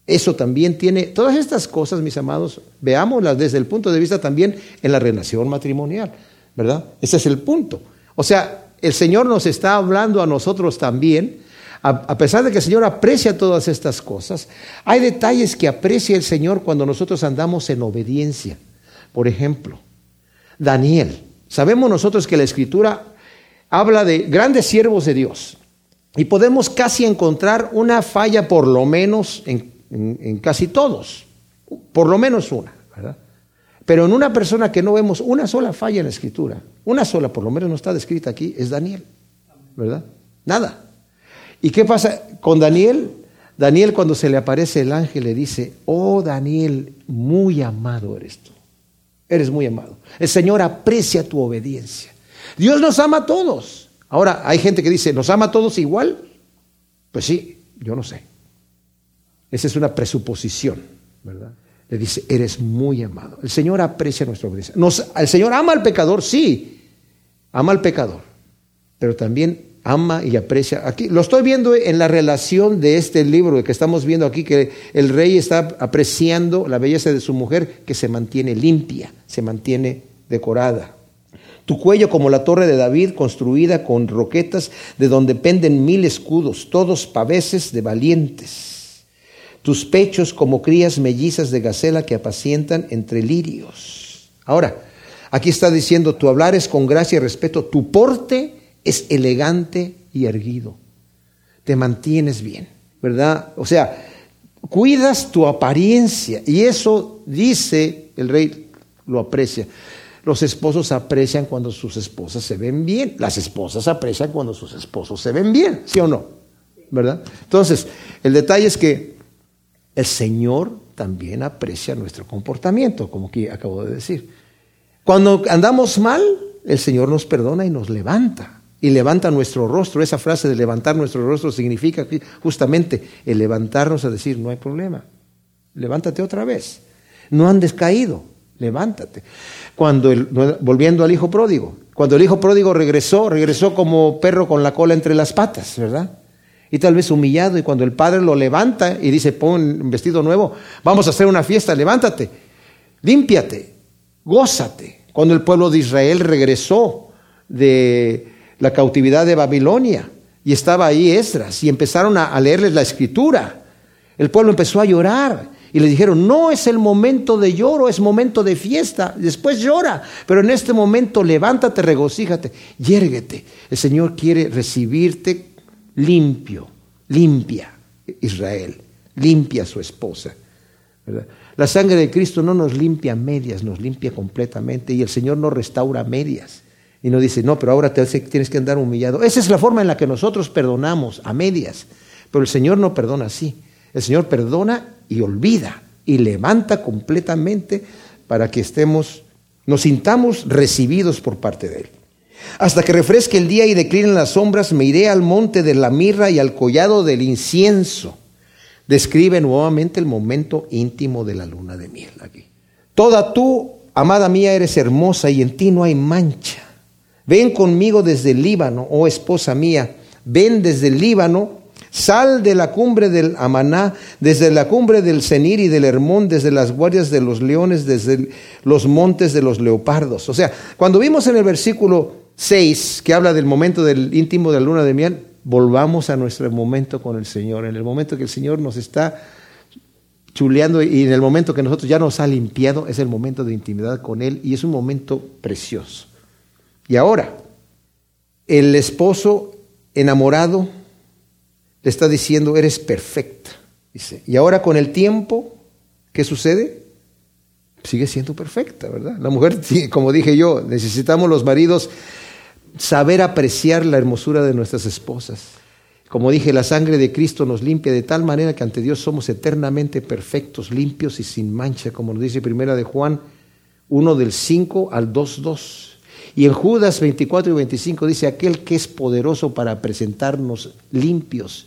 S1: Eso también tiene, todas estas cosas, mis amados, veámoslas desde el punto de vista también en la relación matrimonial, ¿verdad? Ese es el punto. O sea, el Señor nos está hablando a nosotros también a, pesar de que el Señor aprecia todas estas cosas, hay detalles que aprecia el Señor cuando nosotros andamos en obediencia. Por ejemplo, Daniel. Sabemos nosotros que la Escritura habla de grandes siervos de Dios y podemos casi encontrar una falla por lo menos en, casi todos, por lo menos una, ¿verdad? Pero en una persona que no vemos una sola falla en la Escritura, una sola por lo menos no está descrita aquí, es Daniel, ¿verdad? Nada. ¿Y qué pasa con Daniel? Daniel cuando se le aparece el ángel le dice, oh Daniel, muy amado eres tú. Eres muy amado. El Señor aprecia tu obediencia. Dios nos ama a todos. Ahora, hay gente que dice, ¿nos ama a todos igual? Pues sí, yo no sé. Esa es una presuposición, ¿verdad? Le dice, eres muy amado. El Señor aprecia nuestra obediencia. el Señor ama al pecador, sí, ama al pecador, pero también ama y aprecia. Aquí lo estoy viendo en la relación de este libro que estamos viendo aquí, que el rey está apreciando la belleza de su mujer que se mantiene limpia, se mantiene decorada. Tu cuello como la torre de David, construida con roquetas, de donde penden mil escudos, todos paveses de valientes. Tus pechos como crías mellizas de gacela que apacientan entre lirios. Ahora, aquí está diciendo, tu hablar es con gracia y respeto, tu porte es elegante y erguido. Te mantienes bien, ¿verdad? O sea, cuidas tu apariencia y eso dice el rey, lo aprecia. Los esposos aprecian cuando sus esposas se ven bien. Las esposas aprecian cuando sus esposos se ven bien, ¿sí o no? ¿Verdad? Entonces, el detalle es que el Señor también aprecia nuestro comportamiento, como que acabo de decir. Cuando andamos mal, el Señor nos perdona y nos levanta y levanta nuestro rostro. Esa frase de levantar nuestro rostro significa justamente el levantarnos a decir, no hay problema, levántate otra vez. No andes caído, levántate. Cuando volviendo al hijo pródigo, cuando el hijo pródigo regresó, regresó como perro con la cola entre las patas, ¿verdad? Y tal vez humillado, y cuando el padre lo levanta y dice, pon un vestido nuevo, vamos a hacer una fiesta, levántate, límpiate, gózate. Cuando el pueblo de Israel regresó de, la cautividad de Babilonia. Y estaba ahí Esdras y empezaron a, leerles la escritura. El pueblo empezó a llorar y le dijeron, no es el momento de lloro, es momento de fiesta. Después llora, pero en este momento levántate, regocíjate, yérguete. El Señor quiere recibirte limpio, limpia Israel, limpia su esposa. La sangre de Cristo no nos limpia medias, nos limpia completamente y el Señor no restaura medias. Y no dice, no, pero ahora tienes que andar humillado. Esa es la forma en la que nosotros perdonamos a medias. Pero el Señor no perdona así. El Señor perdona y olvida y levanta completamente para que estemos, nos sintamos recibidos por parte de Él. Hasta que refresque el día y declinen las sombras, me iré al monte de la mirra y al collado del incienso. Describe nuevamente el momento íntimo de la luna de miel aquí. Toda tú, amada mía, eres hermosa y en ti no hay mancha. Ven conmigo desde el Líbano, oh esposa mía, ven desde el Líbano, sal de la cumbre del Amaná, desde la cumbre del Cenir y del Hermón, desde las guardias de los leones, desde los montes de los leopardos. O sea, cuando vimos en el versículo 6, que habla del momento del íntimo de la luna de miel, volvamos a nuestro momento con el Señor, en el momento que el Señor nos está chuleando y en el momento que nosotros ya nos ha limpiado, es el momento de intimidad con Él y es un momento precioso. Y ahora, el esposo enamorado le está diciendo, eres perfecta. Dice, y ahora con el tiempo, ¿qué sucede? Sigue siendo perfecta, ¿verdad? La mujer, como dije yo, necesitamos los maridos saber apreciar la hermosura de nuestras esposas. Como dije, la sangre de Cristo nos limpia de tal manera que ante Dios somos eternamente perfectos, limpios y sin mancha, como nos dice primera de Juan 1 del 5 al 2.2. Y en Judas 24 y 25 dice, aquel que es poderoso para presentarnos limpios,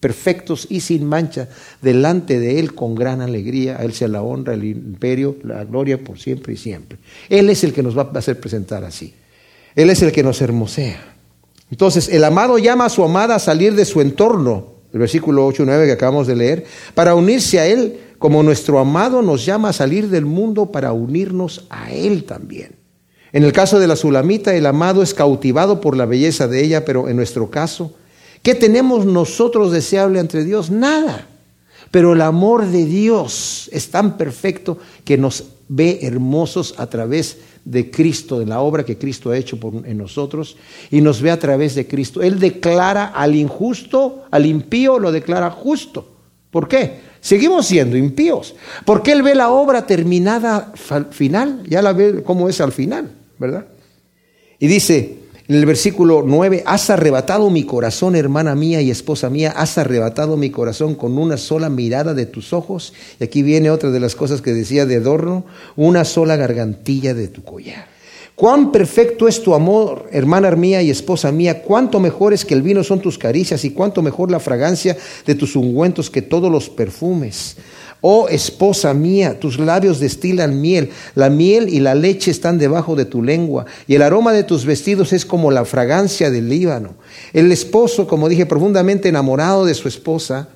S1: perfectos y sin mancha delante de Él con gran alegría. A Él sea la honra, el imperio, la gloria por siempre y siempre. Él es el que nos va a hacer presentar así. Él es el que nos hermosea. Entonces, el amado llama a su amada a salir de su entorno, el versículo 8 y 9 que acabamos de leer, para unirse a Él, como nuestro amado nos llama a salir del mundo para unirnos a Él también. En el caso de la Sulamita, el amado es cautivado por la belleza de ella, pero en nuestro caso, ¿qué tenemos nosotros deseable entre Dios? Nada. Pero el amor de Dios es tan perfecto que nos ve hermosos a través de Cristo, de la obra que Cristo ha hecho en nosotros, y nos ve a través de Cristo. Él declara al injusto, al impío, lo declara justo. ¿Por qué? Seguimos siendo impíos. Porque Él ve la obra terminada al final, ya la ve cómo es al final, ¿verdad? Y dice, en el versículo 9, has arrebatado mi corazón, hermana mía y esposa mía, has arrebatado mi corazón con una sola mirada de tus ojos. Y aquí viene otra de las cosas que decía de adorno, una sola gargantilla de tu collar. Cuán perfecto es tu amor, hermana mía y esposa mía, cuánto mejor es que el vino son tus caricias y cuánto mejor la fragancia de tus ungüentos que todos los perfumes. Oh esposa mía, tus labios destilan miel, la miel y la leche están debajo de tu lengua, y el aroma de tus vestidos es como la fragancia del Líbano. El esposo, como dije, profundamente enamorado de su esposa,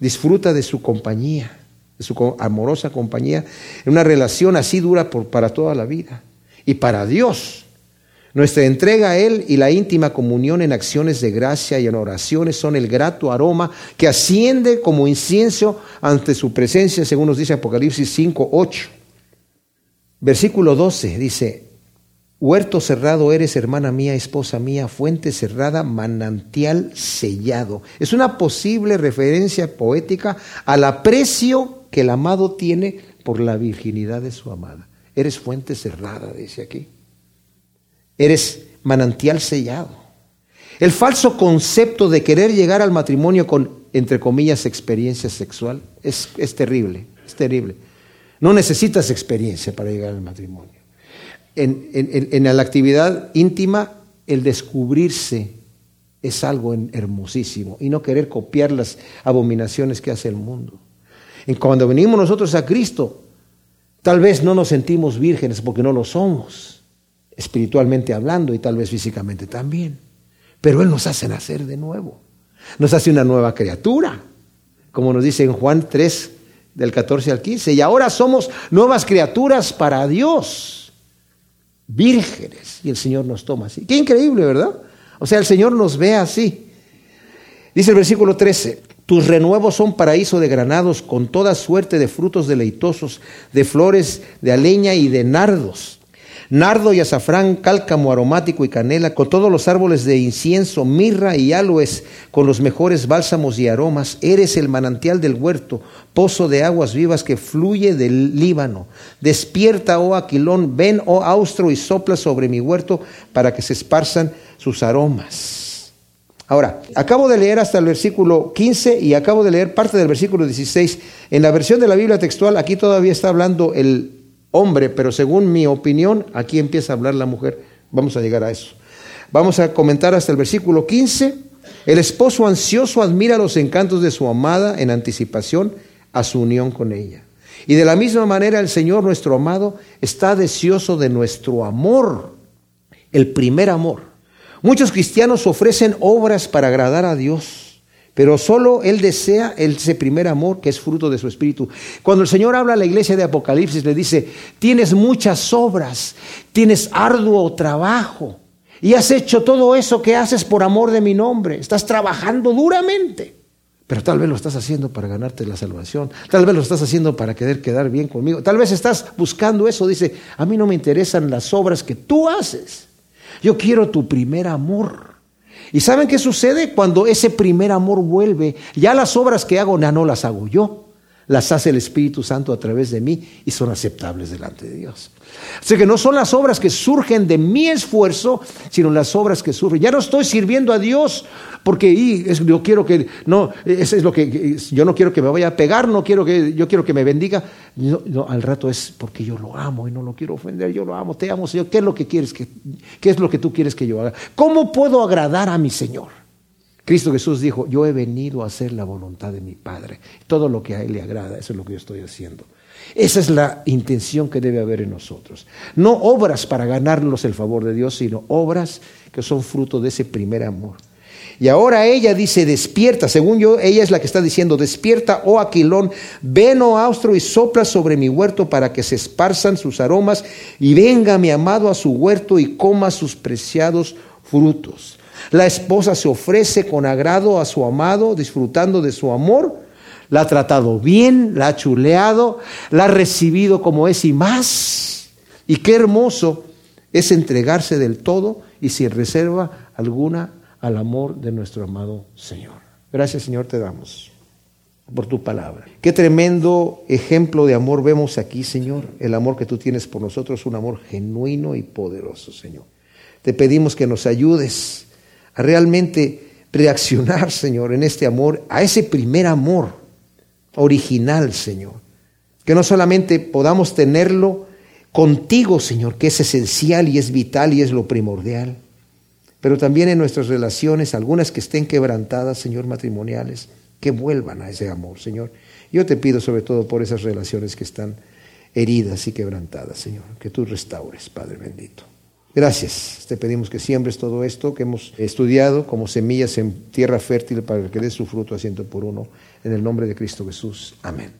S1: disfruta de su compañía, de su amorosa compañía, en una relación así dura para toda la vida. Y para Dios, nuestra entrega a Él y la íntima comunión en acciones de gracia y en oraciones son el grato aroma que asciende como incienso ante su presencia, según nos dice Apocalipsis 5, 8. Versículo 12 dice, Huerto cerrado eres, hermana mía, esposa mía, fuente cerrada, manantial sellado. Es una posible referencia poética al aprecio que el amado tiene por la virginidad de su amada. Eres fuente cerrada, dice aquí. Eres manantial sellado. El falso concepto de querer llegar al matrimonio con, entre comillas, experiencia sexual es, terrible, es terrible. No necesitas experiencia para llegar al matrimonio. En, en, la actividad íntima, el descubrirse es algo hermosísimo y no querer copiar las abominaciones que hace el mundo. Y cuando venimos nosotros a Cristo, tal vez no nos sentimos vírgenes porque no lo somos espiritualmente hablando y tal vez físicamente también. Pero Él nos hace nacer de nuevo. Nos hace una nueva criatura, como nos dice en Juan 3, del 14 al 15. Y ahora somos nuevas criaturas para Dios, vírgenes. Y el Señor nos toma así. Qué increíble, ¿verdad? O sea, el Señor nos ve así. Dice el versículo 13, tus renuevos son paraíso de granados con toda suerte de frutos deleitosos, de flores de aleña y de nardos nardo y azafrán, cálcamo aromático y canela, con todos los árboles de incienso, mirra y aloes, con los mejores bálsamos y aromas. Eres el manantial del huerto, pozo de aguas vivas que fluye del Líbano. Despierta, oh Aquilón, ven, oh austro, y sopla sobre mi huerto para que se esparzan sus aromas. Ahora, acabo de leer hasta el versículo 15 y acabo de leer parte del versículo 16. En la versión de la Biblia textual, aquí todavía está hablando el hombre, pero según mi opinión, aquí empieza a hablar la mujer. Vamos a llegar a eso. Vamos a comentar hasta el versículo 15. El esposo ansioso admira los encantos de su amada en anticipación a su unión con ella. Y de la misma manera el Señor nuestro amado está deseoso de nuestro amor, el primer amor. Muchos cristianos ofrecen obras para agradar a Dios, pero solo Él desea ese primer amor que es fruto de su espíritu. Cuando el Señor habla a la iglesia de Apocalipsis, le dice, tienes muchas obras, tienes arduo trabajo, y has hecho todo eso que haces por amor de mi nombre, estás trabajando duramente. Pero tal vez lo estás haciendo para ganarte la salvación, tal vez lo estás haciendo para querer quedar bien conmigo, tal vez estás buscando eso, dice, a mí no me interesan las obras que tú haces. Yo quiero tu primer amor. ¿Y saben qué sucede cuando ese primer amor vuelve? Ya las obras que hago ya no las hago yo, las hace el Espíritu Santo a través de mí y son aceptables delante de Dios. Así que no son las obras que surgen de mi esfuerzo, sino las obras que surgen. Ya no estoy sirviendo a Dios porque yo quiero que no, eso es lo que yo no quiero que me vaya a pegar, no quiero que yo quiero que me bendiga. No, al rato es porque yo lo amo y no lo quiero ofender, yo lo amo, te amo, Señor. ¿Qué es lo que quieres que qué es lo que tú quieres que yo haga? ¿Cómo puedo agradar a mi Señor? Cristo Jesús dijo, yo he venido a hacer la voluntad de mi Padre. Todo lo que a Él le agrada, eso es lo que yo estoy haciendo. Esa es la intención que debe haber en nosotros. No obras para ganarnos el favor de Dios, sino obras que son fruto de ese primer amor. Y ahora ella dice, despierta, según yo, ella es la que está diciendo, despierta, oh Aquilón, ven, oh Austro, y sopla sobre mi huerto para que se esparzan sus aromas, y venga mi amado a su huerto y coma sus preciados frutos. La esposa se ofrece con agrado a su amado, disfrutando de su amor, la ha tratado bien, la ha chuleado, la ha recibido como es y más. Y qué hermoso es entregarse del todo y sin reserva alguna al amor de nuestro amado Señor. Gracias Señor te damos por tu palabra. Qué tremendo ejemplo de amor vemos aquí, Señor. El amor que tú tienes por nosotros, un amor genuino y poderoso, Señor. Te pedimos que nos ayudes a realmente reaccionar, Señor, en este amor, a ese primer amor original, Señor. Que no solamente podamos tenerlo contigo, Señor, que es esencial y es vital y es lo primordial, pero también en nuestras relaciones, algunas que estén quebrantadas, Señor, matrimoniales, que vuelvan a ese amor, Señor. Yo te pido sobre todo por esas relaciones que están heridas y quebrantadas, Señor, que tú restaures, Padre bendito. Gracias. Te pedimos que siembres todo esto que hemos estudiado como semillas en tierra fértil para que dé su fruto a ciento por uno. En el nombre de Cristo Jesús. Amén.